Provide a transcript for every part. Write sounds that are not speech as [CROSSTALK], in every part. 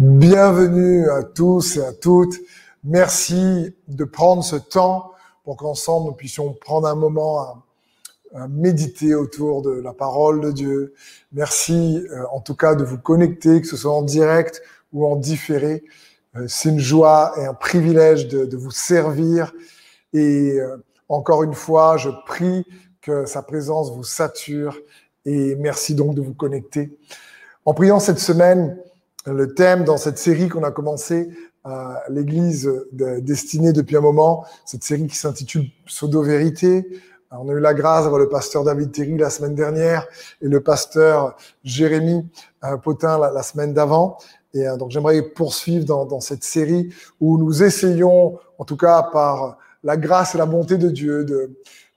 Bienvenue à tous et à toutes. Merci de prendre ce temps pour qu'ensemble nous puissions prendre un moment à, méditer autour de la parole de Dieu. Merci euh, en tout cas de vous connecter, que ce soit en direct ou en différé. Euh, c'est une joie et un privilège de, de vous servir. Et euh, encore une fois, je prie que sa présence vous sature et merci donc de vous connecter. En priant cette semaine, le thème dans cette série qu'on a commencé à l'Église destinée depuis un moment, cette série qui s'intitule Pseudo Vérité. On a eu la grâce d'avoir le pasteur David Terry la semaine dernière et le pasteur Jérémy euh, Potin la, semaine d'avant. Et euh, donc j'aimerais poursuivre dans, cette série où nous essayons, en tout cas par la grâce et la bonté de Dieu, de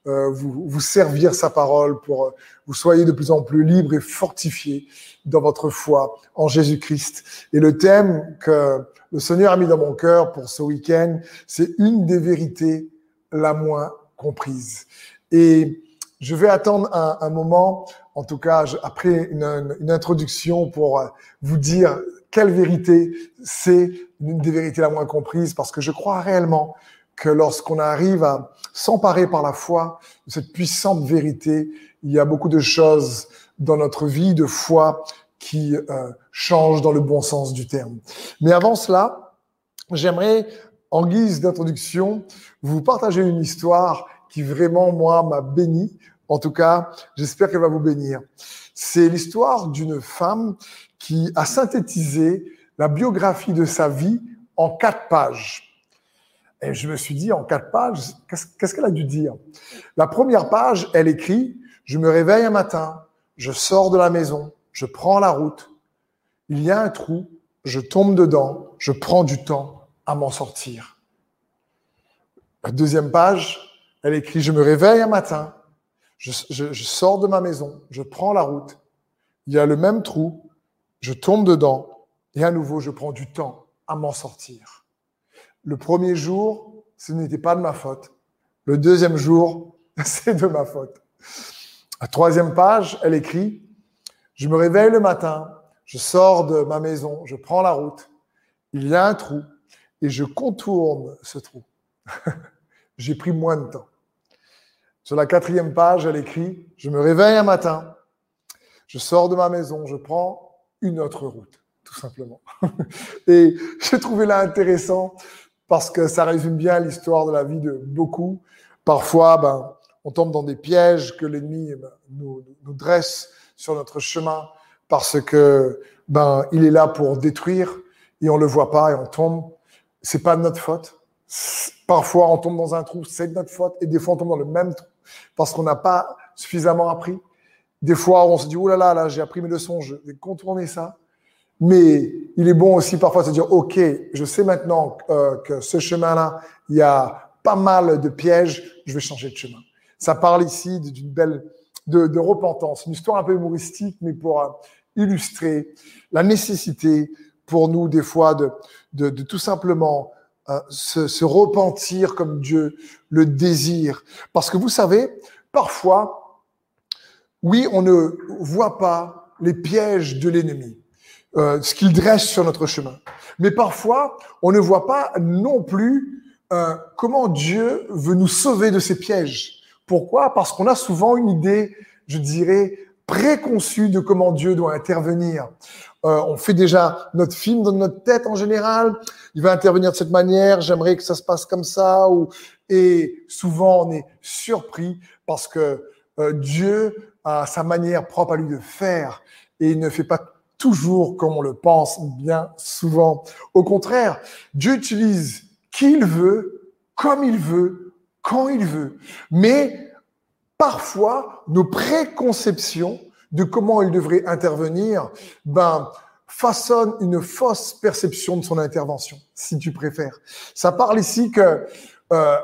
euh, vous, vous servir sa parole pour euh, vous soyez de plus en plus libres et fortifiés dans votre foi en Jésus-Christ. Et le thème que le Seigneur a mis dans mon cœur pour ce week-end, c'est une des vérités la moins comprise. Et je vais attendre un, un moment, en tout cas après une, une, introduction pour euh, vous dire quelle vérité c'est une des vérités la moins comprise, parce que je crois réellement que lorsqu'on arrive à s'emparer par la foi de cette puissante vérité, il y a beaucoup de choses dans notre vie de foi qui euh, changent dans le bon sens du terme. Mais avant cela, j'aimerais, en guise d'introduction, vous partager une histoire qui vraiment, moi, m'a béni. En tout cas, j'espère qu'elle va vous bénir. C'est l'histoire d'une femme qui a synthétisé la biographie de sa vie en quatre pages. Et je me suis dit, en quatre pages, qu'est-ce qu'elle a dû dire? La première page, elle écrit, je me réveille un matin, je sors de la maison, je prends la route, il y a un trou, je tombe dedans, je prends du temps à m'en sortir. La deuxième page, elle écrit, je me réveille un matin, je, je, je sors de ma maison, je prends la route, il y a le même trou, je tombe dedans, et à nouveau, je prends du temps à m'en sortir. Le premier jour, ce n'était pas de ma faute. Le deuxième jour, [LAUGHS] c'est de ma faute. La troisième page, elle écrit, je me réveille le matin, je sors de ma maison, je prends la route, il y a un trou et je contourne ce trou. [LAUGHS] J'ai pris moins de temps. Sur la quatrième page, elle écrit, je me réveille un matin, je sors de ma maison, je prends une autre route, tout simplement. [LAUGHS] et j'ai trouvé là intéressant parce que ça résume bien l'histoire de la vie de beaucoup. Parfois, ben, on tombe dans des pièges que l'ennemi ben, nous, nous, dresse sur notre chemin parce que ben, il est là pour détruire et on le voit pas et on tombe. C'est pas de notre faute. Parfois, on tombe dans un trou, c'est de notre faute, et des fois, on tombe dans le même trou parce qu'on n'a pas suffisamment appris. Des fois, on se dit, oh là là, là, j'ai appris mes leçons, je vais contourner ça. Mais il est bon aussi parfois de se dire, OK, je sais maintenant euh, que ce chemin-là, il y a pas mal de pièges, je vais changer de chemin. Ça parle ici d'une belle, de, de, repentance, une histoire un peu humoristique, mais pour euh, illustrer la nécessité pour nous des fois de, de, de tout simplement euh, se, se repentir comme Dieu le désire. Parce que vous savez, parfois, oui, on ne voit pas les pièges de l'ennemi euh, ce qu'il dresse sur notre chemin. Mais parfois, on ne voit pas non plus euh, comment Dieu veut nous sauver de ces pièges. Pourquoi? Parce qu'on a souvent une idée, je dirais, préconçue de comment Dieu doit intervenir. Euh, on fait déjà notre film dans notre tête en général. Il va intervenir de cette manière. J'aimerais que ça se passe comme ça. Et souvent on est surpris parce que euh, Dieu a sa manière propre à lui de faire et il ne fait pas toujours comme on le pense bien souvent. Au contraire, Dieu utilise qui il veut, comme il veut, quand il veut. Mais parfois, nos préconceptions de comment il devrait intervenir, ben, façonnent une fausse perception de son intervention, si tu préfères. Ça parle ici que euh,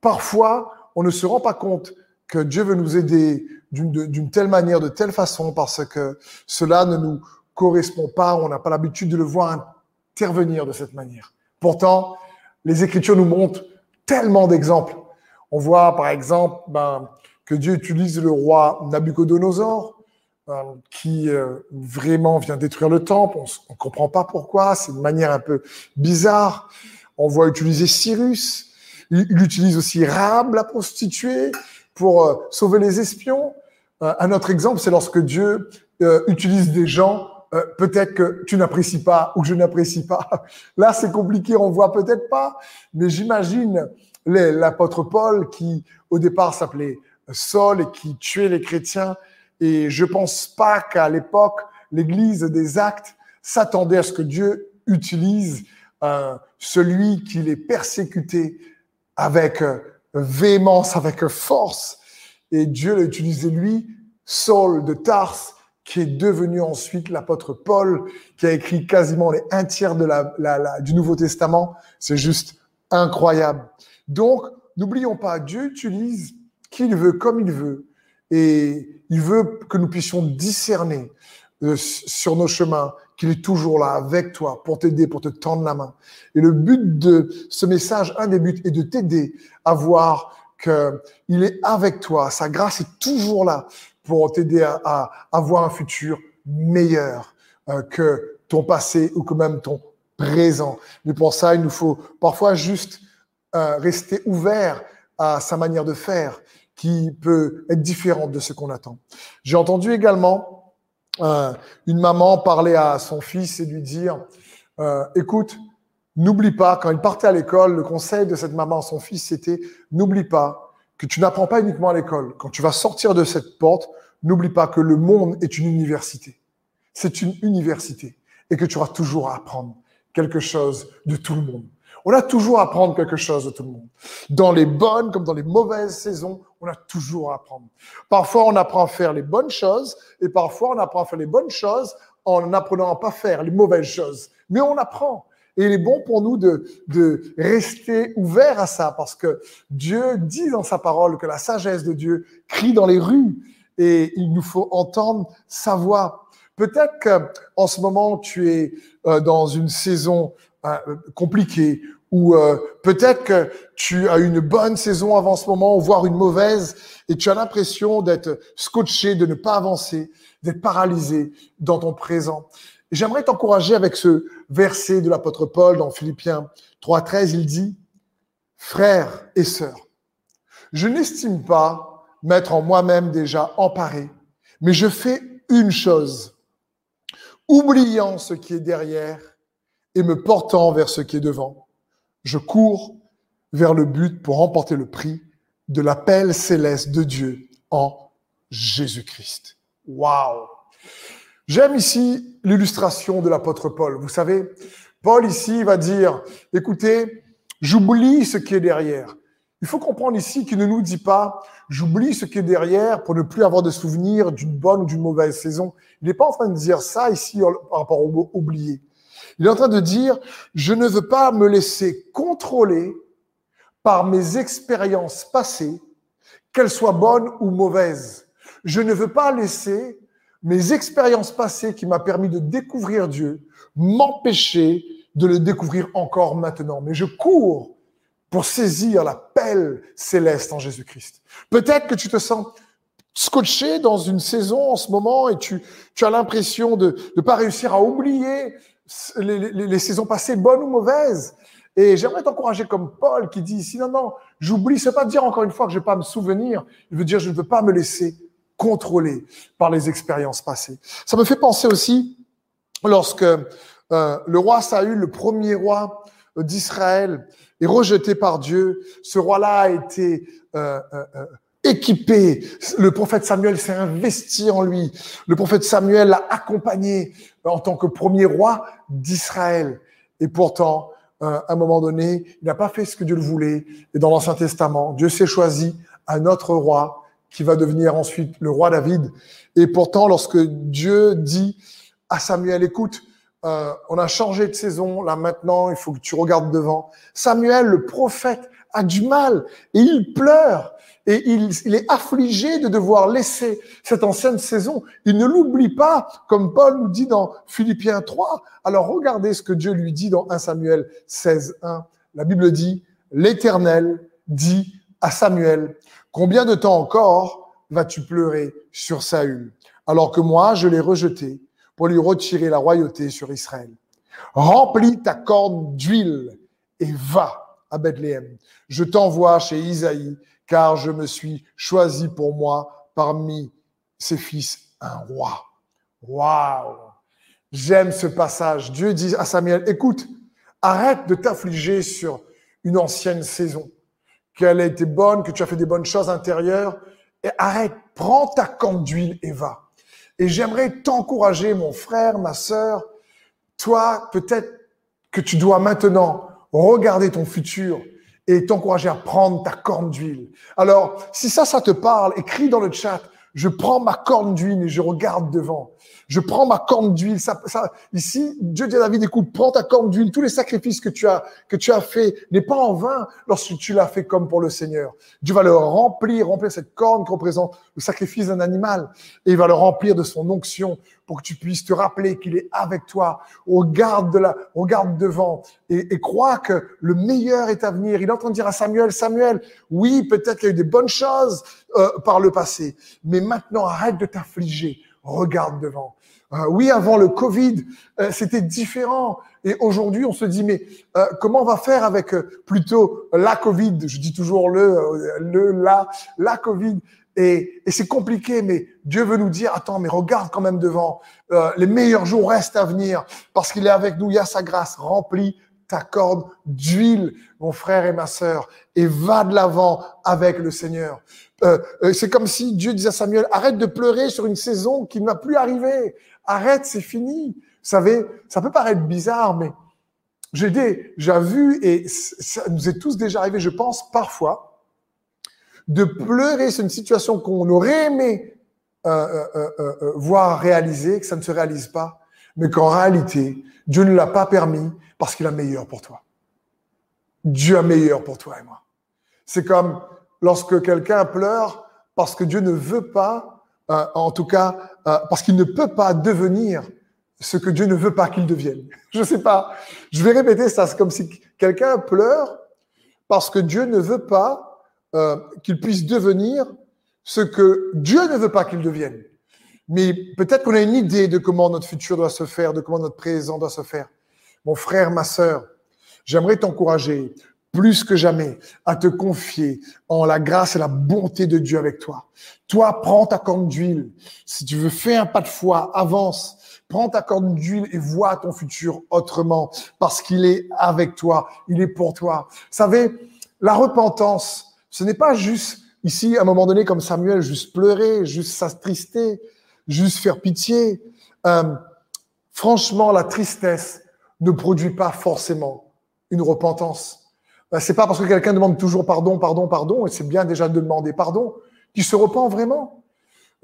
parfois, on ne se rend pas compte que Dieu veut nous aider d'une telle manière, de telle façon, parce que cela ne nous correspond pas, on n'a pas l'habitude de le voir intervenir de cette manière. Pourtant, les Écritures nous montrent tellement d'exemples. On voit par exemple ben, que Dieu utilise le roi Nabucodonosor euh, qui euh, vraiment vient détruire le temple. On ne comprend pas pourquoi, c'est une manière un peu bizarre. On voit utiliser Cyrus, il, utilise aussi Rahab, la prostituée, pour euh, sauver les espions. un autre exemple, c'est lorsque Dieu utilise des gens peut-être que tu n'apprécies pas ou je n'apprécie pas. [LAUGHS] Là, c'est compliqué, on voit peut-être pas, mais j'imagine l'apôtre Paul qui, au départ, s'appelait Saul et qui tuait les chrétiens et je pense pas qu'à l'époque, l'Église des Actes s'attendait à ce que Dieu utilise euh, celui qui les persécutait avec euh, véhémence, avec force. Et Dieu l'a utilisé lui, Saul de Tarse, qui est devenu ensuite l'apôtre Paul, qui a écrit quasiment les un tiers de la, la, du Nouveau Testament. C'est juste incroyable. Donc, n'oublions pas, Dieu utilise qui il veut, comme il veut. Et il veut que nous puissions discerner euh, sur nos chemins qu'il est toujours là avec toi pour t'aider, pour te tendre la main. Et le but de ce message, un des buts, est de t'aider à voir qu'il est avec toi. Sa grâce est toujours là pour t'aider à, avoir un futur meilleur euh, que ton passé ou que même ton présent. Mais pour ça, il nous faut parfois juste euh, rester ouvert à sa manière de faire qui peut être différente de ce qu'on attend. J'ai entendu également euh, une maman parler à son fils et lui dire, écoute, n'oublie pas, quand il partait à l'école, le conseil de cette maman à son fils, c'était, n'oublie pas que tu n'apprends pas uniquement à l'école. Quand tu vas sortir de cette porte, n'oublie pas que le monde est une université. C'est une université et que tu auras toujours à apprendre quelque chose de tout le monde. On a toujours à apprendre quelque chose de tout le monde. Dans les bonnes comme dans les mauvaises saisons, on a toujours à apprendre. Parfois, on apprend à faire les bonnes choses et parfois, on apprend à faire les bonnes choses en apprenant à pas faire les mauvaises choses. Mais on apprend. Et il est bon pour nous de, rester ouverts à ça parce que Dieu dit dans sa parole que la sagesse de Dieu crie dans les rues et il nous faut entendre sa voix. Peut-être qu'en ce moment, tu es euh, dans une saison euh, compliqué ou euh, peut-être que tu as une bonne saison avant ce moment, voire une mauvaise, et tu as l'impression d'être scotché, de ne pas avancer, d'être paralysé dans ton présent. J'aimerais t'encourager avec ce verset de l'apôtre Paul dans Philippiens 3.13, il dit, Frères et sœurs, je n'estime pas m'être en moi-même déjà emparé, mais je fais une chose, oubliant ce qui est derrière et me portant vers ce qui est devant. Je cours vers le but pour remporter le prix de l'appel céleste de Dieu en Jésus-Christ. Waouh! J'aime ici l'illustration de l'apôtre Paul. Vous savez, Paul ici va dire, écoutez, j'oublie ce qui est derrière. Il faut comprendre ici qu'il ne nous dit pas, j'oublie ce qui est derrière pour ne plus avoir de souvenirs d'une bonne ou d'une mauvaise saison. Il n'est pas en train de dire ça ici par rapport au mot oublier. Il est en train de dire, je ne veux pas me laisser contrôler par mes expériences passées, qu'elles soient bonnes ou mauvaises. Je ne veux pas laisser mes expériences passées qui m'ont permis de découvrir Dieu m'empêcher de le découvrir encore maintenant. Mais je cours pour saisir l'appel céleste en Jésus-Christ. Peut-être que tu te sens scotché dans une saison en ce moment et tu, tu as l'impression de ne pas réussir à oublier les, saisons passées, bonnes ou mauvaises. Et j'aimerais t'encourager comme Paul qui dit ici, non, non, j'oublie, c'est pas dire encore une fois que je vais pas me souvenir, il veut dire je ne veux pas me laisser contrôler par les expériences passées. Ça me fait penser aussi lorsque euh, le roi Saül, le premier roi d'Israël, est rejeté par Dieu. Ce roi-là a été euh, euh, équipé. Le prophète Samuel s'est investi en lui. Le prophète Samuel l'a accompagné en tant que premier roi d'Israël. Et pourtant, euh, à un moment donné, il n'a pas fait ce que Dieu le voulait. Et dans l'Ancien Testament, Dieu s'est choisi un autre roi qui va devenir ensuite le roi David. Et pourtant, lorsque Dieu dit à Samuel, écoute, euh, on a changé de saison, là maintenant, il faut que tu regardes devant. Samuel, le prophète, a du mal et il pleure et il, est affligé de devoir laisser cette ancienne saison. Il ne l'oublie pas, comme Paul nous dit dans Philippiens 3. Alors regardez ce que Dieu lui dit dans 1 Samuel 16, 1. La Bible dit, l'Éternel dit à Samuel, combien de temps encore vas-tu pleurer sur Saül alors que moi, je l'ai rejeté pour lui retirer la royauté sur Israël? Remplis ta corne d'huile et va à Bethléem. Je t'envoie chez Isaïe, car je me suis choisi pour moi parmi ses fils un roi. Waouh! J'aime ce passage. Dieu dit à Samuel, écoute, arrête de t'affliger sur une ancienne saison, qu'elle a été bonne, que tu as fait des bonnes choses intérieures, et arrête, prends ta corne d'huile et va. Et j'aimerais t'encourager, mon frère, ma sœur, toi, peut-être que tu dois maintenant regarder ton futur et t'encourager à prendre ta corne d'huile. Alors, si ça, ça te parle, écris dans le chat, je prends ma corne d'huile et je regarde devant. Je prends ma corne d'huile. Ça, ça, ici, Dieu dit à David, écoute, prends ta corne d'huile. Tous les sacrifices que tu as, que tu as fait n'est pas en vain lorsque tu l'as fait comme pour le Seigneur. Dieu va le remplir, remplir cette corne qui représente le sacrifice d'un animal et il va le remplir de son onction pour que tu puisses te rappeler qu'il est avec toi. Regarde de la, regarde devant et, crois que le meilleur est à venir. Il est en train de dire à Samuel, Samuel, oui, peut-être qu'il y a eu des bonnes choses euh, par le passé, mais maintenant arrête de t'affliger. Regarde devant. Euh, oui, avant le Covid, euh, c'était différent. Et aujourd'hui, on se dit, mais euh, comment on va faire avec plutôt la Covid? Je dis toujours le, le, la, la Covid. Et, et c'est compliqué, mais Dieu veut nous dire, attends, mais regarde quand même devant. les meilleurs jours restent à venir parce qu'il est avec nous. Il y a sa grâce. remplie ta corde d'huile, mon frère et ma sœur, et va de l'avant avec le Seigneur. Euh, c'est comme si Dieu disait à Samuel, arrête de pleurer sur une saison qui ne va plus arriver. Arrête, c'est fini. Vous savez, ça peut paraître bizarre, mais j'ai déjà vu, et ça nous est tous déjà arrivé, je pense, parfois, de pleurer sur une situation qu'on aurait aimé euh, euh, euh, voir réaliser, que ça ne se réalise pas, mais qu'en réalité, Dieu ne l'a pas permis parce qu'il a meilleur pour toi. Dieu a meilleur pour toi et moi. C'est comme lorsque quelqu'un pleure parce que Dieu ne veut pas en tout cas, euh, parce qu'il ne peut pas devenir ce que Dieu ne veut pas qu'il devienne. [LAUGHS] Je sais pas. Je vais répéter ça. C'est comme si quelqu'un pleure parce que Dieu ne veut pas euh, qu'il puisse devenir ce que Dieu ne veut pas qu'il devienne. Mais peut-être qu'on a une idée de comment notre futur doit se faire, de comment notre présent doit se faire. Mon frère, ma sœur, j'aimerais t'encourager plus que jamais à te confier en la grâce et la bonté de Dieu avec toi. Toi, prends ta corne d'huile. Si tu veux faire un pas de foi, avance. Prends ta corne d'huile et vois ton futur autrement parce qu'il est avec toi. Il est pour toi. Vous savez, la repentance, ce n'est pas juste ici, à un moment donné, comme Samuel, juste pleurer, juste s'attrister, juste faire pitié. Euh, franchement, la tristesse ne produit pas forcément une repentance. Ben, c'est pas parce que quelqu'un demande toujours pardon, pardon, pardon, et c'est bien déjà de demander pardon, qu'il se repent vraiment.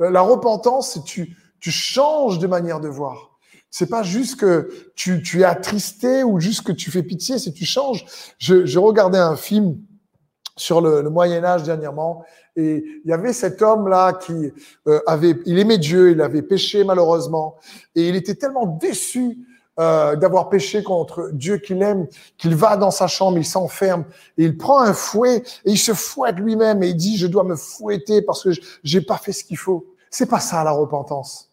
Euh, la repentance, c'est tu, tu changes de manière de voir. C'est pas juste que tu, tu es attristé ou juste que tu fais pitié, c'est tu changes. Je, je regardais un film sur le, le Moyen Âge dernièrement et il y avait cet homme là qui euh, avait, il aimait Dieu, il avait péché malheureusement et il était tellement déçu euh, d'avoir péché contre Dieu qu'il aime, qu'il va dans sa chambre, il s'enferme et il prend un fouet et il se fouette lui-même et il dit je dois me fouetter parce que j'ai pas fait ce qu'il faut. C'est pas ça la repentance.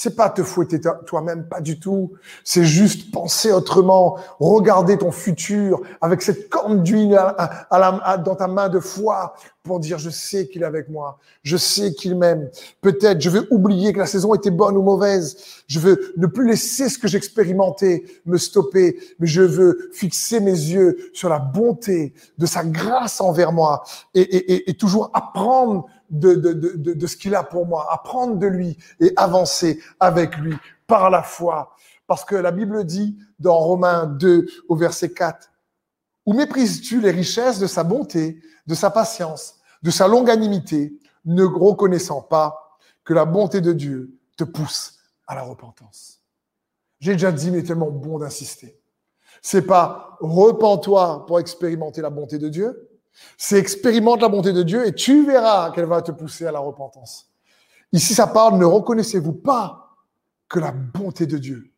C'est pas te fouetter toi-même, pas du tout. C'est juste penser autrement, regarder ton futur avec cette corne d'huile à, dans ta main de foi pour dire je sais qu'il est avec moi, je sais qu'il m'aime. Peut-être je veux oublier que la saison était bonne ou mauvaise. Je veux ne plus laisser ce que j'expérimentais me stopper, mais je veux fixer mes yeux sur la bonté de sa grâce envers moi et toujours apprendre de, de, de, de ce qu'il a pour moi, apprendre de lui et avancer avec lui par la foi. Parce que la Bible dit dans Romains 2 au verset 4, Où méprises-tu les richesses de sa bonté, de sa patience, de sa longanimité, ne reconnaissant pas que la bonté de Dieu te pousse à la repentance J'ai déjà dit, mais tellement bon d'insister. C'est pas repens-toi pour expérimenter la bonté de Dieu, c'est expérimente la bonté de Dieu et tu verras qu'elle va te pousser à la repentance. Ici, ça parle, ne reconnaissez-vous pas que la bonté de Dieu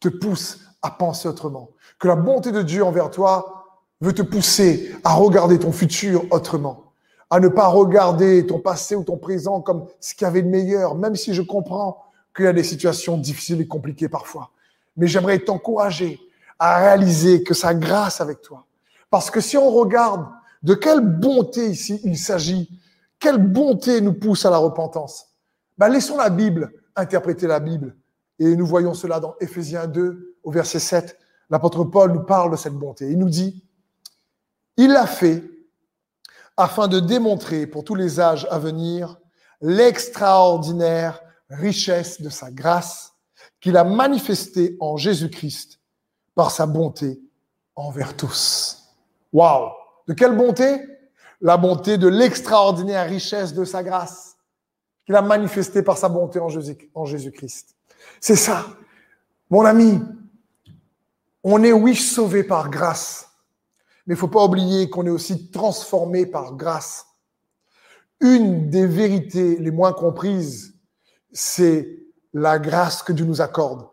te pousse à penser autrement, que la bonté de Dieu envers toi veut te pousser à regarder ton futur autrement, à ne pas regarder ton passé ou ton présent comme ce qu'il y avait de meilleur, même si je comprends qu'il y a des situations difficiles et compliquées parfois. Mais j'aimerais t'encourager à réaliser que sa grâce avec toi. Parce que si on regarde de quelle bonté ici il s'agit, quelle bonté nous pousse à la repentance, ben laissons la Bible interpréter la Bible. Et nous voyons cela dans Éphésiens 2 au verset 7. L'apôtre Paul nous parle de cette bonté. Il nous dit, il l'a fait afin de démontrer pour tous les âges à venir l'extraordinaire richesse de sa grâce qu'il a manifestée en Jésus-Christ par sa bonté envers tous. Waouh De quelle bonté? La bonté de l'extraordinaire richesse de sa grâce qu'il a manifestée par sa bonté en Jésus-Christ. C'est ça. Mon ami, on est oui sauvé par grâce, mais il faut pas oublier qu'on est aussi transformé par grâce. Une des vérités les moins comprises, c'est la grâce que Dieu nous accorde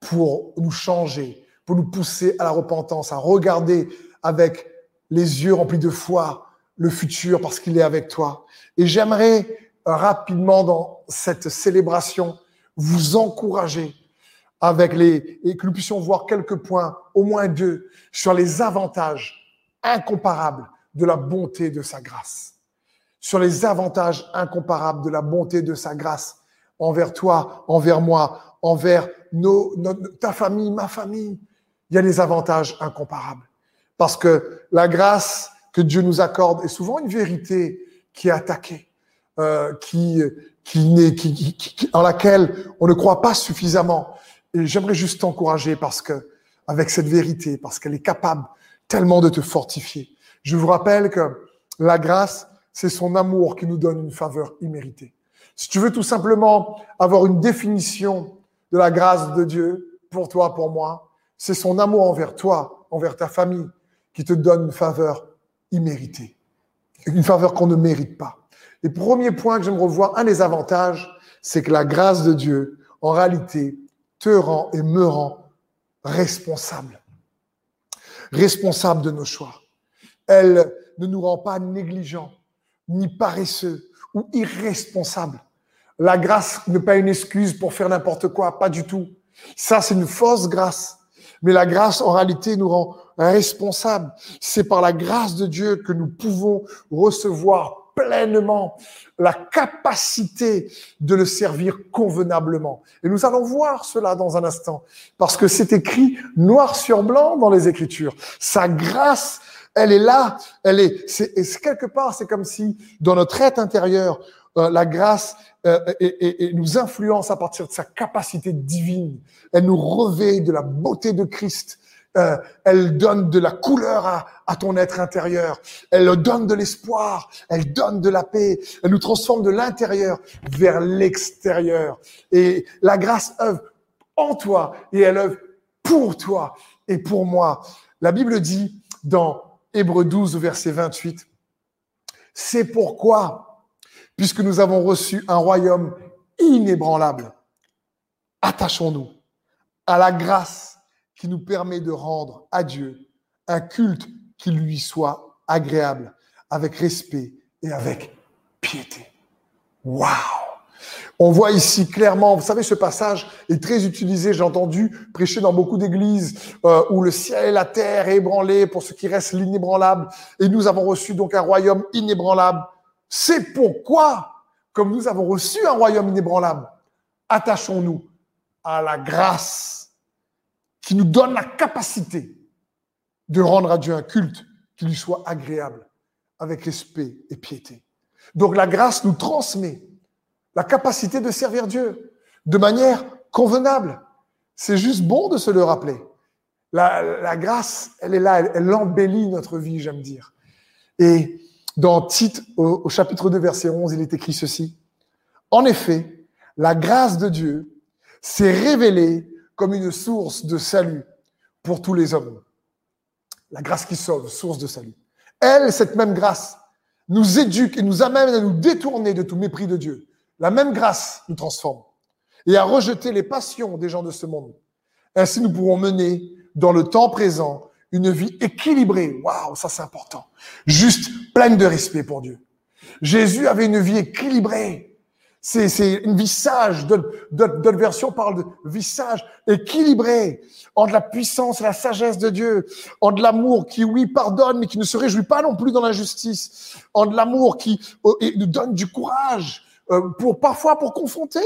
pour nous changer, pour nous pousser à la repentance, à regarder avec les yeux remplis de foi le futur parce qu'il est avec toi. Et j'aimerais rapidement dans cette célébration vous encourager avec les, et que nous puissions voir quelques points, au moins deux, sur les avantages incomparables de la bonté de sa grâce. Sur les avantages incomparables de la bonté de sa grâce envers toi, envers moi, envers nos, ta famille, ma famille. Il y a des avantages incomparables. Parce que la grâce que Dieu nous accorde est souvent une vérité qui est attaquée, euh, qui, qui, qui, qui, en laquelle on ne croit pas suffisamment. Et j'aimerais juste t'encourager parce que, avec cette vérité, parce qu'elle est capable tellement de te fortifier. Je vous rappelle que la grâce, c'est son amour qui nous donne une faveur imméritée. Si tu veux tout simplement avoir une définition de la grâce de Dieu pour toi, pour moi, c'est son amour envers toi, envers ta famille, qui te donne une faveur imméritée, une faveur qu'on ne mérite pas. Et premier point que j'aimerais voir, un des avantages, c'est que la grâce de Dieu, en réalité, te rend et me rend responsable. Responsable de nos choix. Elle ne nous rend pas négligents, ni paresseux ou irresponsables. La grâce n'est pas une excuse pour faire n'importe quoi, pas du tout. Ça, c'est une fausse grâce. Mais la grâce, en réalité, nous rend responsables. C'est par la grâce de Dieu que nous pouvons recevoir pleinement la capacité de le servir convenablement. Et nous allons voir cela dans un instant, parce que c'est écrit noir sur blanc dans les Écritures. Sa grâce, elle est là, elle est, c'est, quelque part, c'est comme si dans notre être intérieur, euh, la grâce euh, et, nous influence à partir de sa capacité divine. Elle nous revêt de la beauté de Christ euh, elle donne de la couleur à, à, ton être intérieur, elle donne de l'espoir, elle donne de la paix, elle nous transforme de l'intérieur vers l'extérieur. Et la grâce œuvre en toi et elle œuvre pour toi et pour moi. La Bible dit dans Hébreu 12, verset 28, c'est pourquoi, puisque nous avons reçu un royaume inébranlable, attachons-nous à la grâce qui nous permet de rendre à Dieu un culte qui lui soit agréable, avec respect et avec piété. Waouh on voit ici clairement, vous savez, ce passage est très utilisé, j'ai entendu prêcher dans beaucoup d'églises euh, où le ciel et la terre est ébranlé pour ce qui reste l'inébranlable, et nous avons reçu donc un royaume inébranlable. C'est pourquoi, comme nous avons reçu un royaume inébranlable, attachons-nous à la grâce qui nous donne la capacité de rendre à Dieu un culte qui lui soit agréable, avec respect et piété. Donc la grâce nous transmet la capacité de servir Dieu de manière convenable. C'est juste bon de se le rappeler. La, grâce, elle est là, elle, embellit notre vie, j'aime dire. Et dans Tite, au, chapitre 2, verset 11, il est écrit ceci. En effet, la grâce de Dieu s'est révélée comme une source de salut pour tous les hommes. La grâce qui sauve, source de salut. Elle, cette même grâce, nous éduque et nous amène à nous détourner de tout mépris de Dieu. La même grâce nous transforme et à rejeter les passions des gens de ce monde. Ainsi, nous pourrons mener dans le temps présent une vie équilibrée. Waouh, ça c'est important. Juste pleine de respect pour Dieu. Jésus avait une vie équilibrée. C'est une vie sage. D'autres versions parlent de vie sage, équilibrée, entre la puissance et la sagesse de Dieu, entre l'amour qui, oui, pardonne, mais qui ne se réjouit pas non plus dans l'injustice, entre l'amour qui euh, nous donne du courage, pour parfois pour confronter,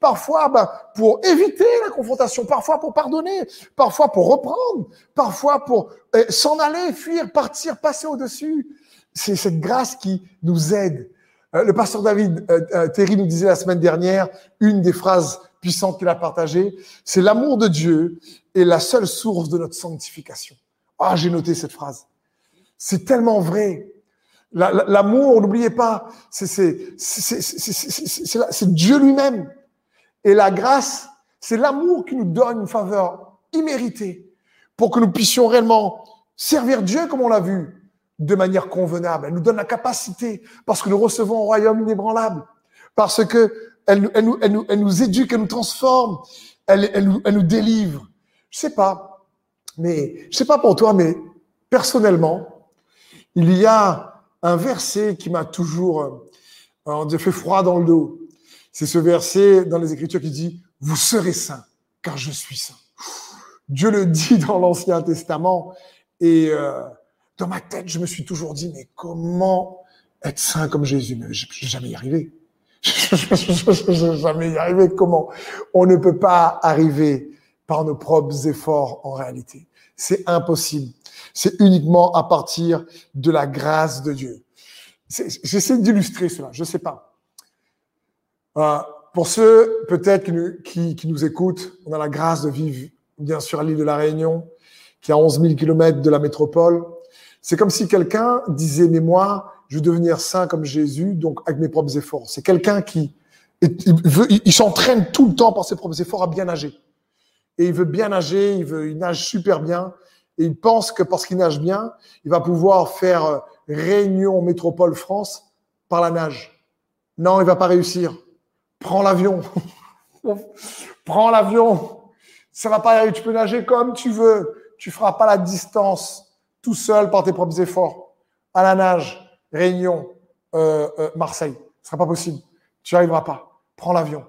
parfois ben, pour éviter la confrontation, parfois pour pardonner, parfois pour reprendre, parfois pour euh, s'en aller, fuir, partir, passer au-dessus. C'est cette grâce qui nous aide. Euh, le pasteur David Terry nous disait la semaine dernière une des phrases puissantes qu'il a partagées, c'est l'amour de Dieu est la seule source de notre sanctification. Ah, j'ai noté cette phrase. C'est tellement vrai. L'amour, n'oubliez pas, c'est Dieu lui-même. Et la grâce, c'est l'amour qui nous donne une faveur imméritée pour que nous puissions réellement servir Dieu comme on l'a vu, de manière convenable. Elle nous donne la capacité parce que nous recevons un royaume inébranlable, parce que elle, nous, éduque, elle nous transforme, elle, elle, nous, elle nous délivre. Je sais pas, mais je sais pas pour toi, mais personnellement, il y a un verset qui m'a toujours euh, fait froid dans le dos. C'est ce verset dans les Écritures qui dit Vous serez saints, car je suis saint. Dieu le dit dans l'Ancien Testament. Et euh, dans ma tête, je me suis toujours dit Mais comment être saint comme Jésus? Mais je vais jamais y arriver. [LAUGHS] je vais jamais y arriver. Comment On ne peut pas arriver par nos propres efforts en réalité? C'est impossible. C'est uniquement à partir de la grâce de Dieu. J'essaie d'illustrer cela, je ne sais pas. Pour ceux peut-être qui, nous écoutent, on a la grâce de vivre bien sûr à l'île de la Réunion, qui est à 11 000 kilomètres de la métropole. C'est comme si quelqu'un disait, mais moi, je veux devenir saint comme Jésus, donc avec mes propres efforts. C'est quelqu'un qui il s'entraîne tout le temps par ses propres efforts à bien nager. Et il veut bien nager, il, veut, il nage super bien, et il pense que parce qu'il nage bien, il va pouvoir faire euh, Réunion Métropole France par la nage. Non, il va pas réussir. Prends l'avion. [LAUGHS] Prends l'avion. Ça va pas Tu peux nager comme tu veux. Tu feras pas la distance tout seul par tes propres efforts. À la nage, Réunion, euh, euh, Marseille. Ce sera pas possible. Tu n'y arriveras pas. Prends l'avion.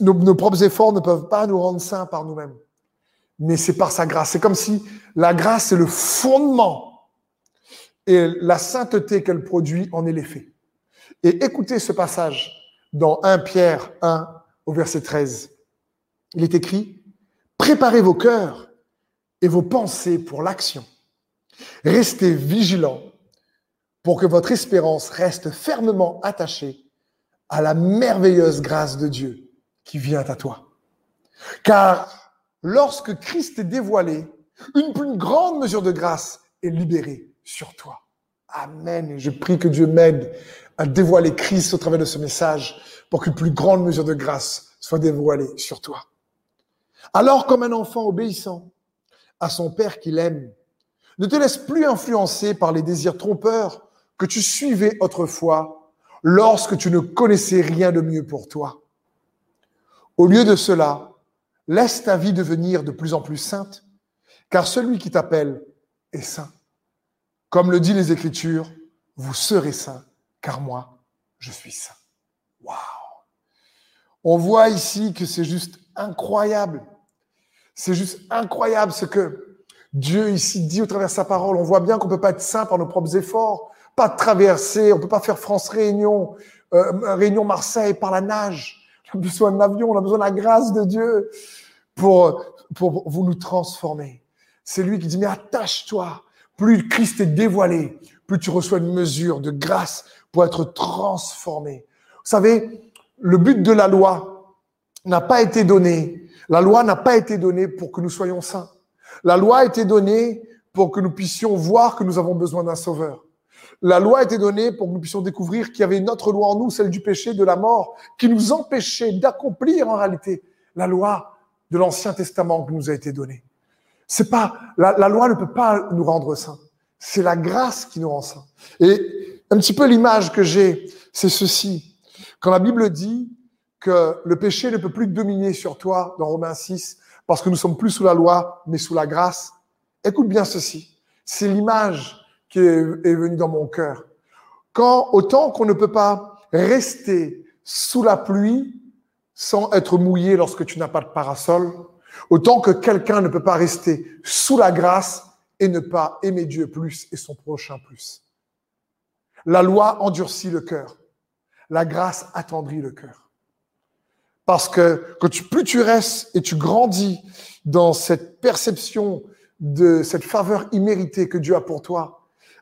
Nos propres efforts ne peuvent pas nous rendre saints par nous-mêmes mais c'est par sa grâce. C'est comme si la grâce est le fondement et la sainteté qu'elle produit en est l'effet. Et écoutez ce passage dans 1 Pierre 1 au verset 13. Il est écrit, Préparez vos cœurs et vos pensées pour l'action. Restez vigilants pour que votre espérance reste fermement attachée à la merveilleuse grâce de Dieu qui vient à toi. Car lorsque Christ est dévoilé, une plus grande mesure de grâce est libérée sur toi. Amen. Je prie que Dieu m'aide à dévoiler Christ au travers de ce message pour qu'une plus grande mesure de grâce soit dévoilée sur toi. Alors, comme un enfant obéissant à son Père qu'il aime, ne te laisse plus influencer par les désirs trompeurs que tu suivais autrefois lorsque tu ne connaissais rien de mieux pour toi. Au lieu de cela, Laisse ta vie devenir de plus en plus sainte, car celui qui t'appelle est saint. Comme le dit les Écritures, vous serez saints, car moi, je suis saint. Waouh On voit ici que c'est juste incroyable. C'est juste incroyable ce que Dieu ici dit au travers de sa parole. On voit bien qu'on ne peut pas être saint par nos propres efforts, pas traverser, on ne peut pas faire France-Réunion, euh, Réunion-Marseille par la nage. On a besoin d'un avion, on a besoin de la grâce de Dieu pour, pour vous nous transformer. C'est lui qui dit, mais attache-toi. Plus Christ est dévoilé, plus tu reçois une mesure de grâce pour être transformé. Vous savez, le but de la loi n'a pas été donné. La loi n'a pas été donnée pour que nous soyons saints. La loi a été donnée pour que nous puissions voir que nous avons besoin d'un sauveur. La loi a été donnée pour que nous puissions découvrir qu'il y avait une autre loi en nous, celle du péché, de la mort, qui nous empêchait d'accomplir en réalité la loi de l'Ancien Testament qui nous a été donné. C'est pas la, la, loi ne peut pas nous rendre saints. C'est la grâce qui nous rend saints. Et un petit peu l'image que j'ai, c'est ceci. Quand la Bible dit que le péché ne peut plus dominer sur toi dans Romains 6 parce que nous sommes plus sous la loi mais sous la grâce, écoute bien ceci. C'est l'image qui est, est venue dans mon cœur. quand autant qu'on ne peut pas rester sous la pluie sans être mouillé lorsque tu n'as pas de parasol, autant que quelqu'un ne peut pas rester sous la grâce et ne pas aimer Dieu plus et son prochain plus. La loi endurcit le cœur. La grâce attendrit le cœur. Parce que quand tu, plus tu restes et tu grandis dans cette perception de cette faveur imméritée que Dieu a pour toi,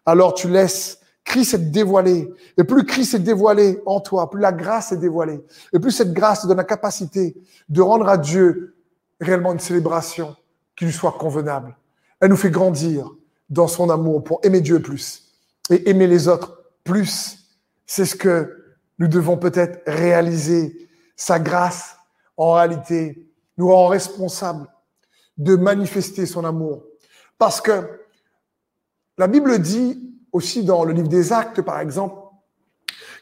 alors tu laisses Christ être dévoilé. Et plus Christ est dévoilé en toi, plus la grâce est dévoilée. Et plus cette grâce donne la capacité de rendre à Dieu réellement une célébration qui lui soit convenable. Elle nous fait grandir dans son amour pour aimer Dieu plus et aimer les autres plus. C'est ce que nous devons peut-être réaliser. Sa grâce, en réalité, nous rend responsables de manifester son amour. Parce que la Bible dit aussi dans le livre des Actes, par exemple,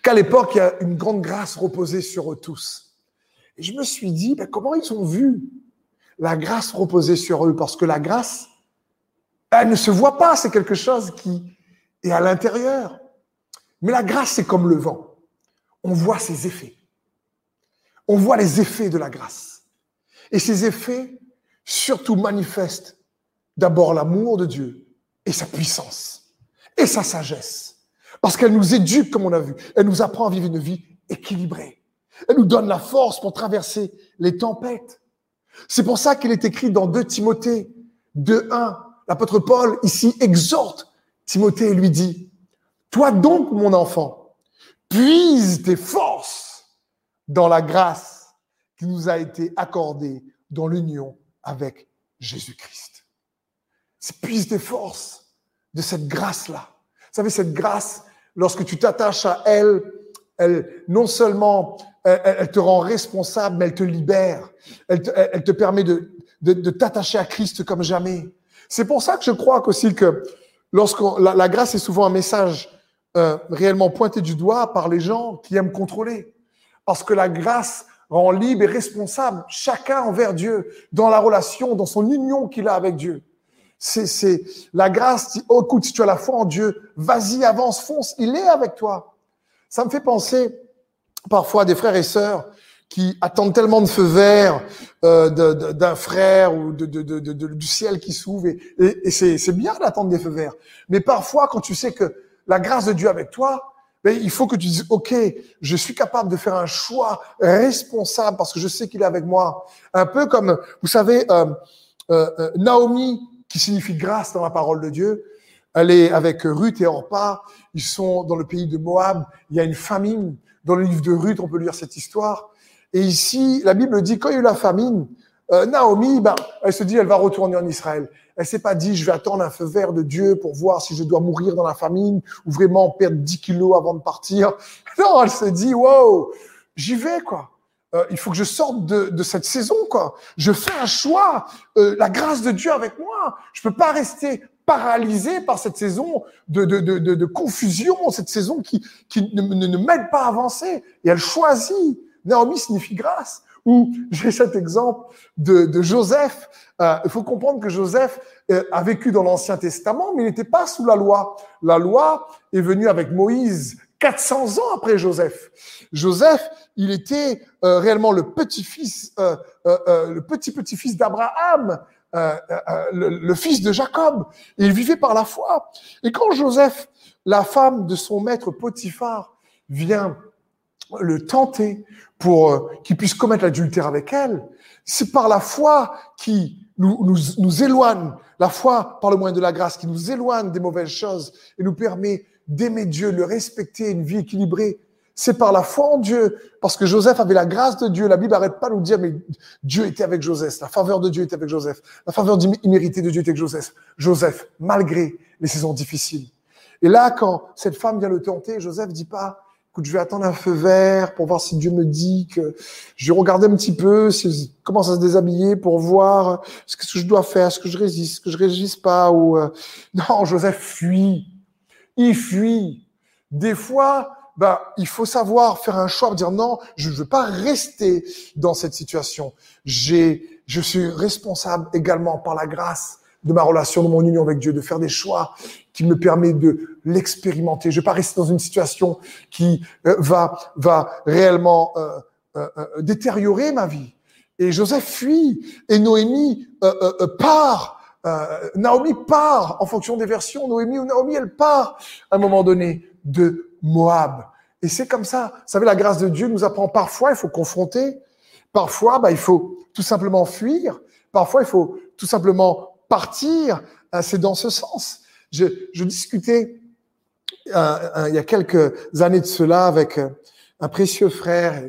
qu'à l'époque, il y a une grande grâce reposée sur eux tous. Et je me suis dit, ben, comment ils ont vu la grâce reposer sur eux? Parce que la grâce, elle ne se voit pas, c'est quelque chose qui est à l'intérieur. Mais la grâce, c'est comme le vent. On voit ses effets. On voit les effets de la grâce. Et ces effets, surtout, manifestent d'abord l'amour de Dieu et sa puissance et sa sagesse. Parce qu'elle nous éduque, comme on a vu. Elle nous apprend à vivre une vie équilibrée. Elle nous donne la force pour traverser les tempêtes. C'est pour ça qu'il est écrit dans 2 Timothée 2.1. L'apôtre Paul ici exhorte Timothée et lui dit, Toi donc, mon enfant, puise tes forces dans la grâce qui nous a été accordée dans l'union avec Jésus-Christ. Puise tes forces de cette grâce-là. Vous savez, cette grâce, lorsque tu t'attaches à elle, elle, non seulement elle, te rend responsable, mais elle te libère. Elle te, permet de, de, t'attacher à Christ comme jamais. C'est pour ça que je crois aussi que lorsque la, la, grâce est souvent un message euh, réellement pointé du doigt par les gens qui aiment contrôler. Parce que la grâce rend libre et responsable chacun envers Dieu, dans la relation, dans son union qu'il a avec Dieu. C'est, la grâce dit, oh, écoute, si tu as la foi en Dieu, vas-y, avance, fonce, il est avec toi. Ça me fait penser parfois à des frères et sœurs qui attendent tellement de feu vert euh, d'un frère ou du ciel qui s'ouvre. Et, et, c'est bien d'attendre des feux verts. Mais parfois, quand tu sais que la grâce de Dieu avec toi, ben, il faut que tu dises, OK, je suis capable de faire un choix responsable parce que je sais qu'il est avec moi. Un peu comme, vous savez, euh, euh, Naomi, qui signifie grâce dans la parole de Dieu, elle est avec Ruth et Orpa. Ils sont dans le pays de Moab. Il y a une famine. Dans le livre de Ruth, on peut lire cette histoire. Et ici, la Bible dit, quand il y a eu la famine, euh, Naomi, ben, elle se dit, elle va retourner en Israël. Elle s'est pas dit, je vais attendre un feu vert de Dieu pour voir si je dois mourir dans la famine ou vraiment perdre 10 kilos avant de partir. [LAUGHS] Non, elle se dit, wow, j'y vais, quoi. Euh, il faut que je sorte de, de, cette saison, quoi. Je fais un choix, euh, la grâce de Dieu avec moi. Je peux pas rester paralysé par cette saison de, de, de, de confusion, cette saison qui, qui ne, ne, m'aide pas à avancer. Et elle choisit. Naomi signifie grâce. Ou j'ai cet exemple de, de Joseph. Euh, il faut comprendre que Joseph euh, a vécu dans l'Ancien Testament, mais il n'était pas sous la loi. La loi est venue avec Moïse 400 ans après Joseph. Joseph, il était euh, réellement le petit-fils, euh, euh, le petit-petit-fils d'Abraham, le, le, fils de Jacob. Il vivait par la foi. Et quand Joseph, la femme de son maître Potiphar, vient le tenter pour euh, qu'il puisse commettre l'adultère avec elle, c'est par la foi qui nous, nous, nous éloigne, la foi par le moyen de la grâce qui nous éloigne des mauvaises choses et nous permet d'aimer Dieu, le respecter, une vie équilibrée. C'est par la foi en Dieu, parce que Joseph avait la grâce de Dieu. La Bible n'arrête pas de nous dire, mais Dieu était avec Joseph, la faveur de Dieu était avec Joseph, la faveur imméritée de Dieu était avec Joseph. Joseph, malgré les saisons difficiles. Et là, quand cette femme vient le tenter, Joseph dit pas, je vais attendre un feu vert pour voir si Dieu me dit que je vais regarder un petit peu, si commence à se déshabiller pour voir ce que je dois faire, ce que je résiste, ce que je résiste pas ou euh, non, Joseph fuit. Il fuit. Des fois, bah, il faut savoir faire un choix, dire non, je ne veux pas rester dans cette situation. J'ai, je suis responsable également par la grâce de ma relation, de mon union avec Dieu, de faire des choix qui me permet de l'expérimenter. Je ne vais pas rester dans une situation qui euh, va, va réellement euh, euh, euh, détériorer ma vie. Et Joseph fuit et Noémie euh. Naomi part en fonction des versions. Noémie ou Naomi, elle part à un moment donné de Moab. Et c'est comme ça. Vous savez, la grâce de Dieu nous apprend parfois, il faut confronter. Parfois, bah, il faut tout simplement fuir. Parfois, il faut tout simplement partir. C'est dans ce sens. Je, je discutais il y a quelques années de cela avec un précieux frère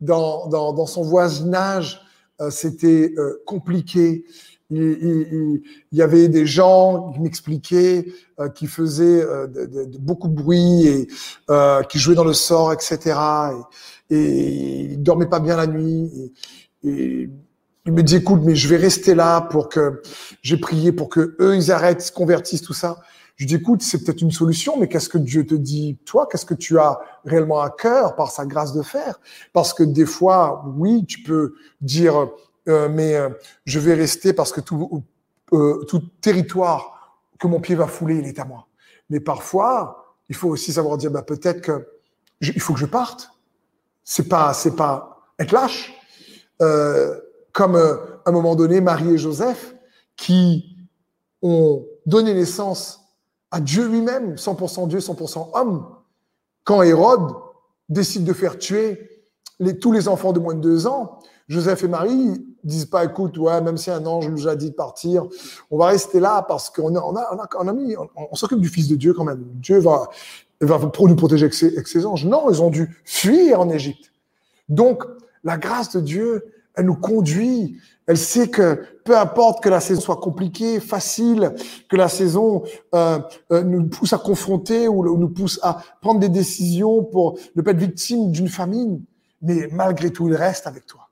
dans, son voisinage, euh, c'était euh, compliqué. Il, y avait des gens qui m'expliquaient, euh, qui faisaient de, beaucoup de bruit et qui jouaient dans le sort, etc. Et, et ils dormaient pas bien la nuit. Et, et il me dit écoute, mais je vais rester là pour que j'ai prié pour que eux ils arrêtent, se convertissent, tout ça. Je dis, écoute, c'est peut-être une solution, mais qu'est-ce que Dieu te dit, toi? Qu'est-ce que tu as réellement à cœur par sa grâce de faire? Parce que des fois, oui, tu peux dire, euh, mais euh, je vais rester parce que tout, euh, tout territoire que mon pied va fouler, il est à moi. Mais parfois, il faut aussi savoir dire, bah, peut-être que il faut que je parte. C'est pas, c'est pas être lâche. Euh, comme à un moment donné, Marie et Joseph, qui ont donné naissance à Dieu lui-même, 100% Dieu, 100% homme. Quand Hérode décide de faire tuer tous les enfants de moins de deux ans, Joseph et Marie disent pas, écoute, ouais, même si un ange nous a dit de partir, on va rester là parce qu'on a, on a, on s'occupe du Fils de Dieu quand même. Dieu va, va nous protéger avec ses, anges. Non, ils ont dû fuir en Égypte. Donc, la grâce de Dieu, elle nous conduit elle sait que peu importe que la saison soit compliquée, facile, que la saison euh, euh, nous pousse à confronter ou nous pousse à prendre des décisions pour ne pas être victime d'une famine, mais malgré tout, il reste avec toi.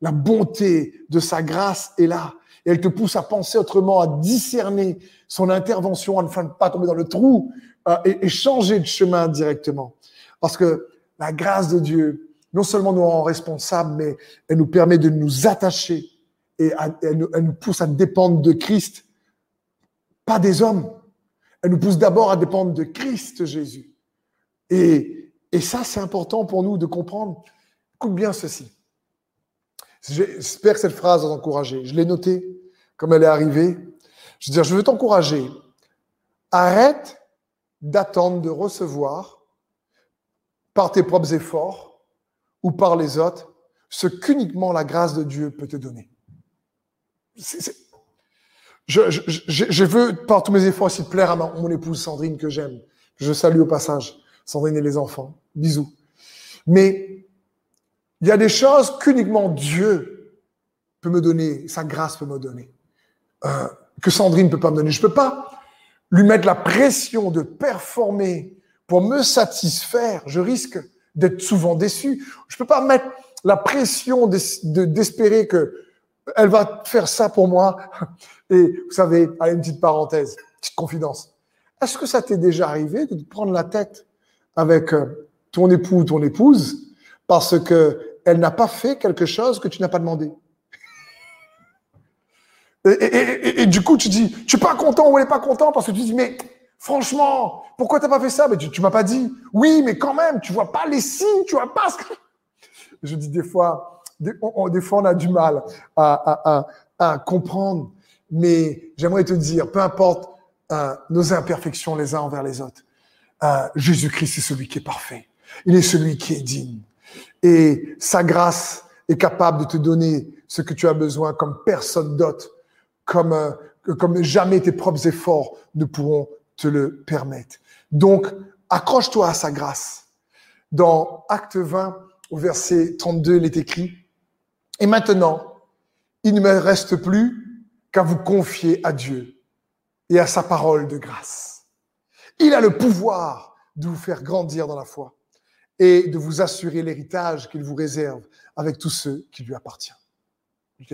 La bonté de sa grâce est là. Et elle te pousse à penser autrement, à discerner son intervention, à ne pas tomber dans le trou euh, et, et changer de chemin directement. Parce que la grâce de Dieu, non seulement nous rend responsables, mais elle nous permet de nous attacher et elle, nous pousse à dépendre de Christ, pas des hommes. Elle nous pousse d'abord à dépendre de Christ Jésus. Et, et ça, c'est important pour nous de comprendre. Écoute bien ceci. J'espère que cette phrase va t'encourager. Je l'ai notée comme elle est arrivée. Je veux dire, je veux t'encourager. Arrête d'attendre de recevoir par tes propres efforts ou par les autres ce qu'uniquement la grâce de Dieu peut te donner. Je, veux, par tous mes efforts, aussi plaire à mon épouse Sandrine que j'aime. Je salue au passage Sandrine et les enfants. Bisous. Mais il y a des choses qu'uniquement Dieu peut me donner, sa grâce peut me donner, euh, que Sandrine ne peut pas me donner. Je peux pas lui mettre la pression de performer pour me satisfaire. Je risque d'être souvent déçu. Je peux pas mettre la pression d'espérer que elle va faire ça pour moi. [LAUGHS] Et vous savez, allez, une petite parenthèse, petite confidence. Est-ce que ça t'est déjà arrivé de te prendre la tête avec euh, ton époux ou ton épouse parce que elle n'a pas fait quelque chose que tu n'as pas demandé et, du coup, tu dis, tu es pas content ou elle est pas content parce que tu dis, mais franchement, pourquoi t'as pas fait ça? Mais tu, tu m'as pas dit. Oui, mais quand même, tu vois pas les signes, tu vois pas ce que... [LAUGHS] Je dis des fois, des, fois, on a du mal à, comprendre. Mais j'aimerais te dire, peu importe euh, nos imperfections les uns envers les autres, euh, Jésus-Christ est celui qui est parfait. Il est celui qui est digne. Et sa grâce est capable de te donner ce que tu as besoin comme personne d'autre, comme, euh, comme jamais tes propres efforts ne pourront te le permettre. Donc, accroche-toi à sa grâce. Dans Acte 20, au verset 32, il est écrit, et maintenant, il ne me reste plus qu'à vous confier à Dieu et à sa parole de grâce. Il a le pouvoir de vous faire grandir dans la foi et de vous assurer l'héritage qu'il vous réserve avec tous ceux qui lui appartiennent. Lui.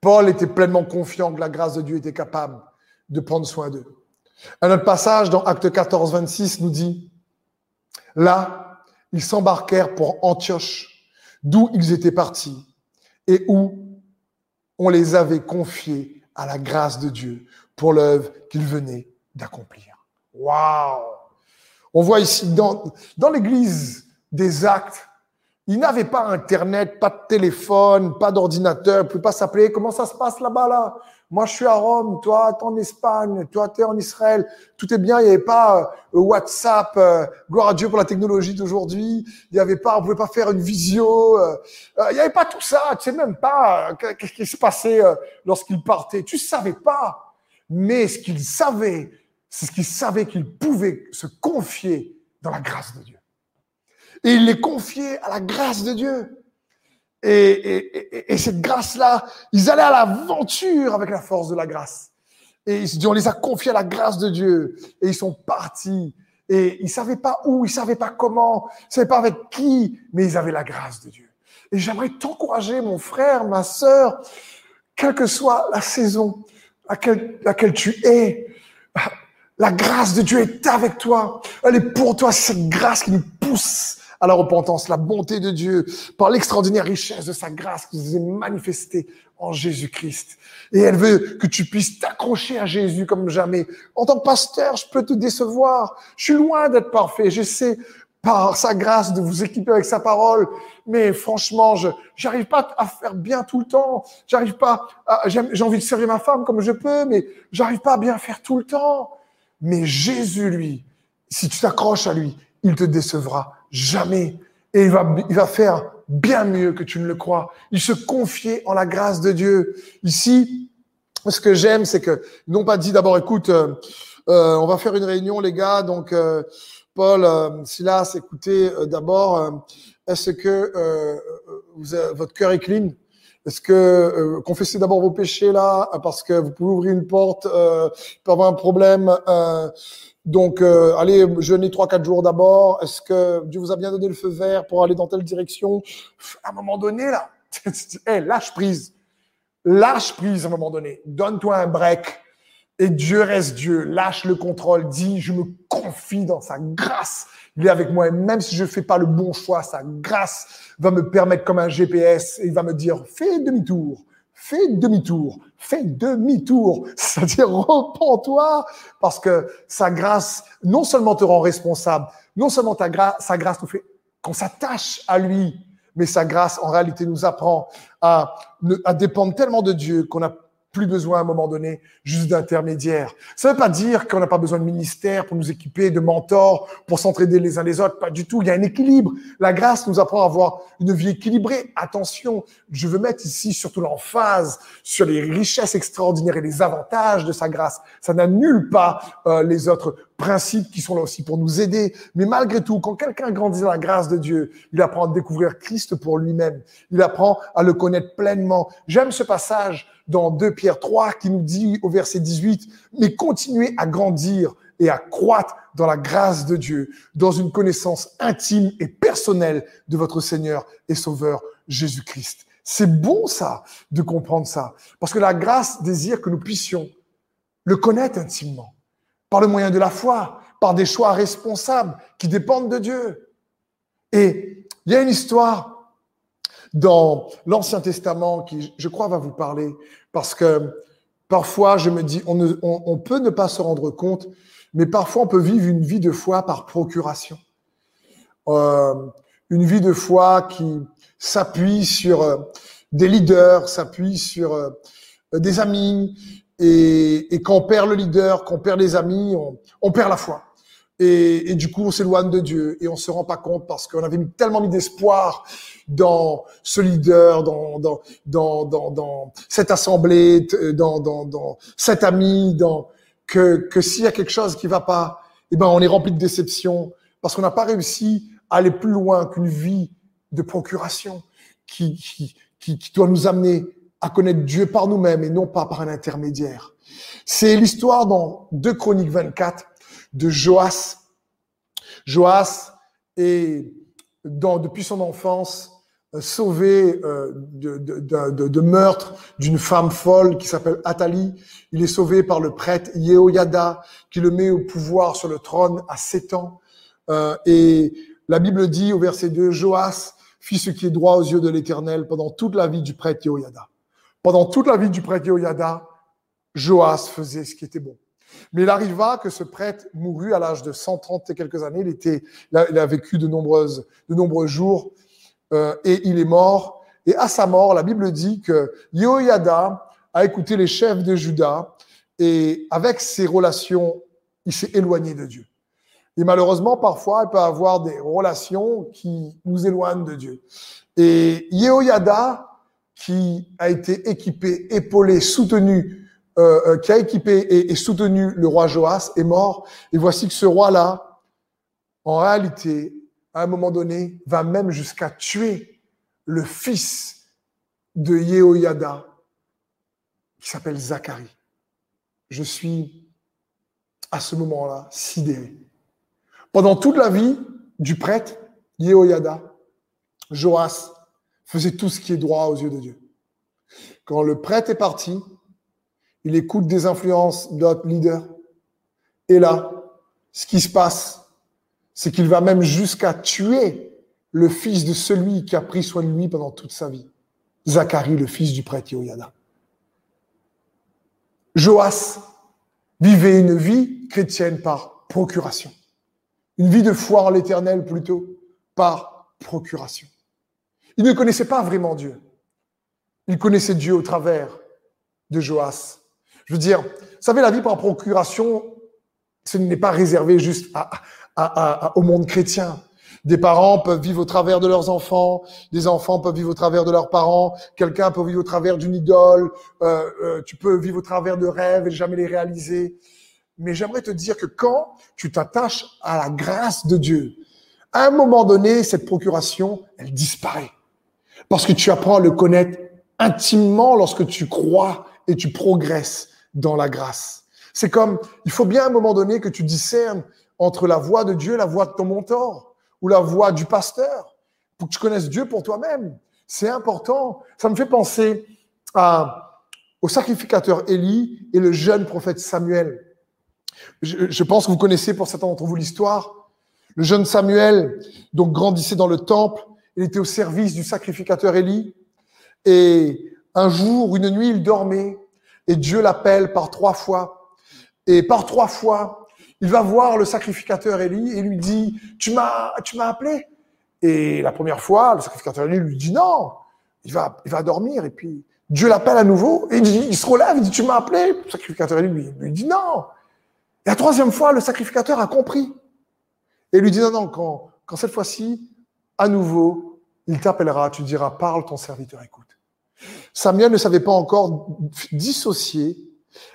Paul était pleinement confiant que la grâce de Dieu était capable de prendre soin d'eux. Un autre passage dans Acte 14, 26 nous dit, là, ils s'embarquèrent pour Antioche d'où ils étaient partis et où on les avait confiés à la grâce de Dieu pour l'œuvre qu'il venait d'accomplir. Waouh On voit ici dans, dans l'église des actes, ils n'avaient pas Internet, pas de téléphone, pas d'ordinateur, ne pouvaient pas s'appeler. Comment ça se passe là-bas, là? Moi, je suis à Rome, toi, tu es en Espagne, toi, tu es en Israël. Tout est bien, il n'y avait pas euh, WhatsApp, euh, gloire à Dieu pour la technologie d'aujourd'hui. Il n'y avait pas, on pouvait pas faire une visio. Euh, il n'y avait pas tout ça. Tu sais même pas qu'est-ce qui se passait lorsqu'il partait. Tu savais pas. Mais ce qu'il savait, c'est ce qu'il savait qu'il pouvait se confier dans la grâce de Dieu. Et il les confiait à la grâce de Dieu. Et, cette grâce-là, ils allaient à l'aventure avec la force de la grâce. Et ils on les a confiés à la grâce de Dieu. Et ils sont partis. Et ils savaient pas où, ils savaient pas comment, ils savaient pas avec qui, mais ils avaient la grâce de Dieu. Et j'aimerais t'encourager, mon frère, ma sœur, quelle que soit la saison à laquelle tu es, la grâce de Dieu est avec toi. Elle est pour toi. Cette grâce qui nous pousse à la repentance, la bonté de Dieu, par l'extraordinaire richesse de sa grâce qui nous est manifestée en Jésus-Christ. Et elle veut que tu puisses t'accrocher à Jésus comme jamais. En tant que pasteur, je peux te décevoir. Je suis loin d'être parfait. J'essaie par sa grâce de vous équiper avec sa parole. Mais franchement, je j'arrive pas à faire bien tout le temps. J'arrive pas. J'ai envie de servir ma femme comme je peux, mais j'arrive pas à bien faire tout le temps. Mais Jésus, lui, si tu t'accroches à lui, il te décevra Jamais. Et il va, il va faire bien mieux que tu ne le crois. Il se confiait en la grâce de Dieu. Ici, ce que j'aime, c'est que ils n'ont pas dit d'abord, écoute, euh, euh, on va faire une réunion, les gars. Donc, euh, Paul, Silas, écoutez, d'abord, est-ce que votre cœur est clean? Est-ce que confessez d'abord vos péchés là, parce que vous pouvez ouvrir une porte, euh, avoir un problème. Donc, euh, allez jeûner trois, quatre jours d'abord. Est-ce que Dieu vous a bien donné le feu vert pour aller dans telle direction? À un moment donné, là, hey, [LAUGHS] lâche prise. Lâche prise à un moment donné. Donne-toi un break. Et Dieu reste Dieu. Lâche le contrôle. Dis, je me confie dans sa grâce. Il est avec moi. Et même si je fais pas le bon choix, sa grâce va me permettre comme un GPS et il va me dire, fais demi-tour fais demi-tour, fais demi-tour, [LAUGHS] c'est-à-dire repens-toi, parce que sa grâce non seulement te rend responsable, non seulement ta grâce, sa grâce nous fait qu'on s'attache à lui, mais sa grâce en réalité nous apprend à, à dépendre tellement de Dieu qu'on a plus besoin à un moment donné juste d'intermédiaires. Ça ne veut pas dire qu'on n'a pas besoin de ministère pour nous équiper, de mentors, pour s'entraider les uns les autres. Pas du tout. Il y a un équilibre. La grâce nous apprend à avoir une vie équilibrée. Attention, je veux mettre ici surtout l'emphase sur les richesses extraordinaires et les avantages de sa grâce. Ça n'annule pas euh, les autres principes qui sont là aussi pour nous aider. Mais malgré tout, quand quelqu'un grandit dans la grâce de Dieu, il apprend à découvrir Christ pour lui-même. Il apprend à le connaître pleinement. J'aime ce passage dans 2 Pierre 3 qui nous dit au verset 18, mais continuez à grandir et à croître dans la grâce de Dieu, dans une connaissance intime et personnelle de votre Seigneur et Sauveur Jésus-Christ. C'est bon ça, de comprendre ça, parce que la grâce désire que nous puissions le connaître intimement, par le moyen de la foi, par des choix responsables qui dépendent de Dieu. Et il y a une histoire dans l'Ancien Testament qui, je crois, va vous parler, parce que parfois, je me dis, on, peut ne pas se rendre compte, mais parfois, on peut vivre une vie de foi par procuration. Euh, une vie de foi qui s'appuie sur euh, des leaders, s'appuie sur euh, des amis, et, et, quand on perd le leader, quand on perd les amis, on, on perd la foi. Et, et, du coup, on s'éloigne de Dieu et on se rend pas compte parce qu'on avait tellement mis d'espoir dans ce leader, dans, dans, dans, dans, dans cette assemblée, dans, dans, dans cet ami, dans, que, que s'il y a quelque chose qui va pas, eh ben, on est rempli de déception parce qu'on n'a pas réussi à aller plus loin qu'une vie de procuration qui, qui, qui, qui doit nous amener à connaître Dieu par nous-mêmes et non pas par un intermédiaire. C'est l'histoire dans 2 Chroniques 24 de Joas. Joas est, dans, depuis son enfance, euh, sauvé euh, de, de, de, meurtre d'une femme folle qui s'appelle Athalie. Il est sauvé par le prêtre Yehoyada qui le met au pouvoir sur le trône à sept ans. Euh, et la Bible dit au verset 2, Joas fit ce qui est droit aux yeux de l'Éternel pendant toute la vie du prêtre Yehoyada. Pendant toute la vie du prêtre Yehoyada, Joas faisait ce qui était bon. Mais il arriva que ce prêtre mourut à l'âge de 130 et quelques années. Il, il a vécu de, nombreuses, de nombreux jours euh, et il est mort. Et à sa mort, la Bible dit que Yehoiada a écouté les chefs de Juda et avec ses relations, il s'est éloigné de Dieu. Et malheureusement, parfois, il peut avoir des relations qui nous éloignent de Dieu. Et Yehoiada, qui a été équipé, épaulé, soutenu, euh, euh, qui a équipé et, soutenu le roi Joas, est mort. Et voici que ce roi-là, en réalité, à un moment donné, va même jusqu'à tuer le fils de Yehoiada, qui s'appelle Zacharie. Je suis à ce moment-là sidéré. Pendant toute la vie du prêtre, Yehoiada, Joas faisait tout ce qui est droit aux yeux de Dieu. Quand le prêtre est parti, il écoute des influences d'autres leaders. Et là, ce qui se passe, c'est qu'il va même jusqu'à tuer le fils de celui qui a pris soin de lui pendant toute sa vie. Zacharie, le fils du prêtre Yehoiada. Joas vivait une vie chrétienne par procuration. Une vie de foi en l'éternel plutôt par procuration. Il ne connaissait pas vraiment Dieu. Il connaissait Dieu au travers de Joas. Je veux dire, vous savez, la vie par procuration, ce n'est pas réservé juste au monde chrétien. Des parents peuvent vivre au travers de leurs enfants, des enfants peuvent vivre au travers de leurs parents, quelqu'un peut vivre au travers d'une idole, euh, euh, tu peux vivre au travers de rêves et jamais les réaliser. Mais j'aimerais te dire que quand tu t'attaches à la grâce de Dieu, à un moment donné, cette procuration, elle disparaît. Parce que tu apprends à le connaître intimement lorsque tu crois et tu progresses dans la grâce. C'est comme, il faut bien à un moment donné que tu discernes entre la voix de Dieu la voix de ton mentor ou la voix du pasteur, pour que tu connaisses Dieu pour toi-même. C'est important. Ça me fait penser au sacrificateur Élie et le jeune prophète Samuel. Je pense que vous connaissez pour certains d'entre vous l'histoire. Le jeune Samuel, donc, grandissait dans le temple. Il était au service du sacrificateur Élie. Et un jour, une nuit, il dormait. Et Dieu l'appelle par trois fois. Et par trois fois, il va voir le sacrificateur Élie et lui dit, tu m'as, appelé? Et la première fois, le sacrificateur Élie lui dit non. Il va, dormir et puis Dieu l'appelle à nouveau et il, se relève, il dit, tu m'as appelé? Le sacrificateur Élie lui, lui dit non. Et la troisième fois, le sacrificateur a compris. Et lui dit non, non, quand, quand cette fois-ci, à nouveau, il t'appellera, tu diras, parle, ton serviteur écoute. Samuel ne savait pas encore dissocier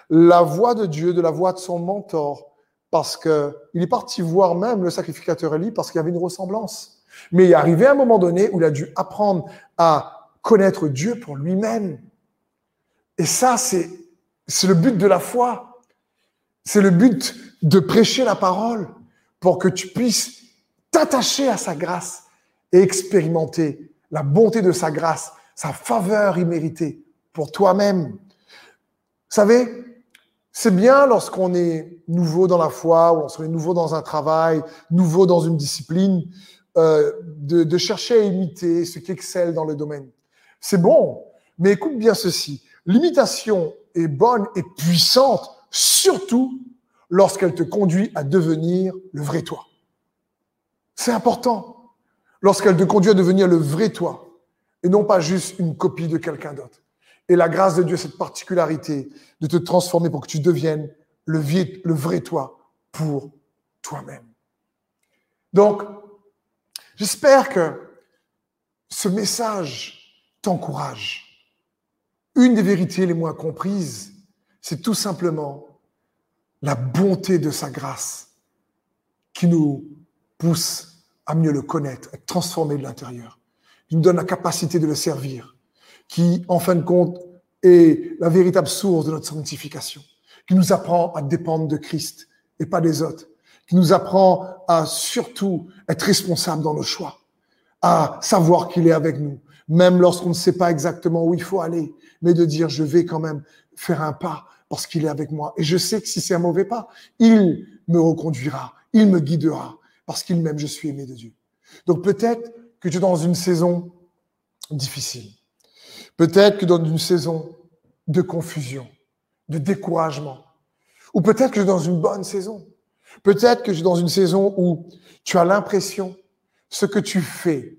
la voix de Dieu de la voix de son mentor parce que il est parti voir même le sacrificateur Élie parce qu'il y avait une ressemblance. Mais il est arrivé un moment donné où il a dû apprendre à connaître Dieu pour lui-même. Et ça, c'est le but de la foi. C'est le but de prêcher la parole pour que tu puisses t'attacher à sa grâce et expérimenter la bonté de sa grâce, sa faveur imméritée pour toi-même. Vous savez, c'est bien lorsqu'on est nouveau dans la foi, ou lorsqu'on est nouveau dans un travail, nouveau dans une discipline, euh, de, de, chercher à imiter ce qui excelle dans le domaine. C'est bon, mais écoute bien ceci. L'imitation est bonne et puissante, surtout lorsqu'elle te conduit à devenir le vrai toi. C'est important. Lorsqu'elle te conduit à devenir le vrai toi, et non pas juste une copie de quelqu'un d'autre. Et la grâce de Dieu, cette particularité de te transformer pour que tu deviennes le, le vrai toi pour toi-même. Donc, j'espère que ce message t'encourage. Une des vérités les moins comprises, c'est tout simplement la bonté de sa grâce qui nous pousse à mieux le connaître, à être transformé de l'intérieur. Il nous donne la capacité de le servir qui, en fin de compte, est la véritable source de notre sanctification, qui nous apprend à dépendre de Christ et pas des autres, qui nous apprend à surtout être responsable dans nos choix, à savoir qu'il est avec nous, même lorsqu'on ne sait pas exactement où il faut aller, mais de dire je vais quand même faire un pas parce qu'il est avec moi. Et je sais que si c'est un mauvais pas, il me reconduira, il me guidera, parce qu'il m'aime, je suis aimé de Dieu. Donc peut-être que tu es dans une saison difficile. Peut-être que dans une saison de confusion, de découragement. Ou peut-être que je suis dans une bonne saison. Peut-être que je suis dans une saison où tu as l'impression ce que tu fais,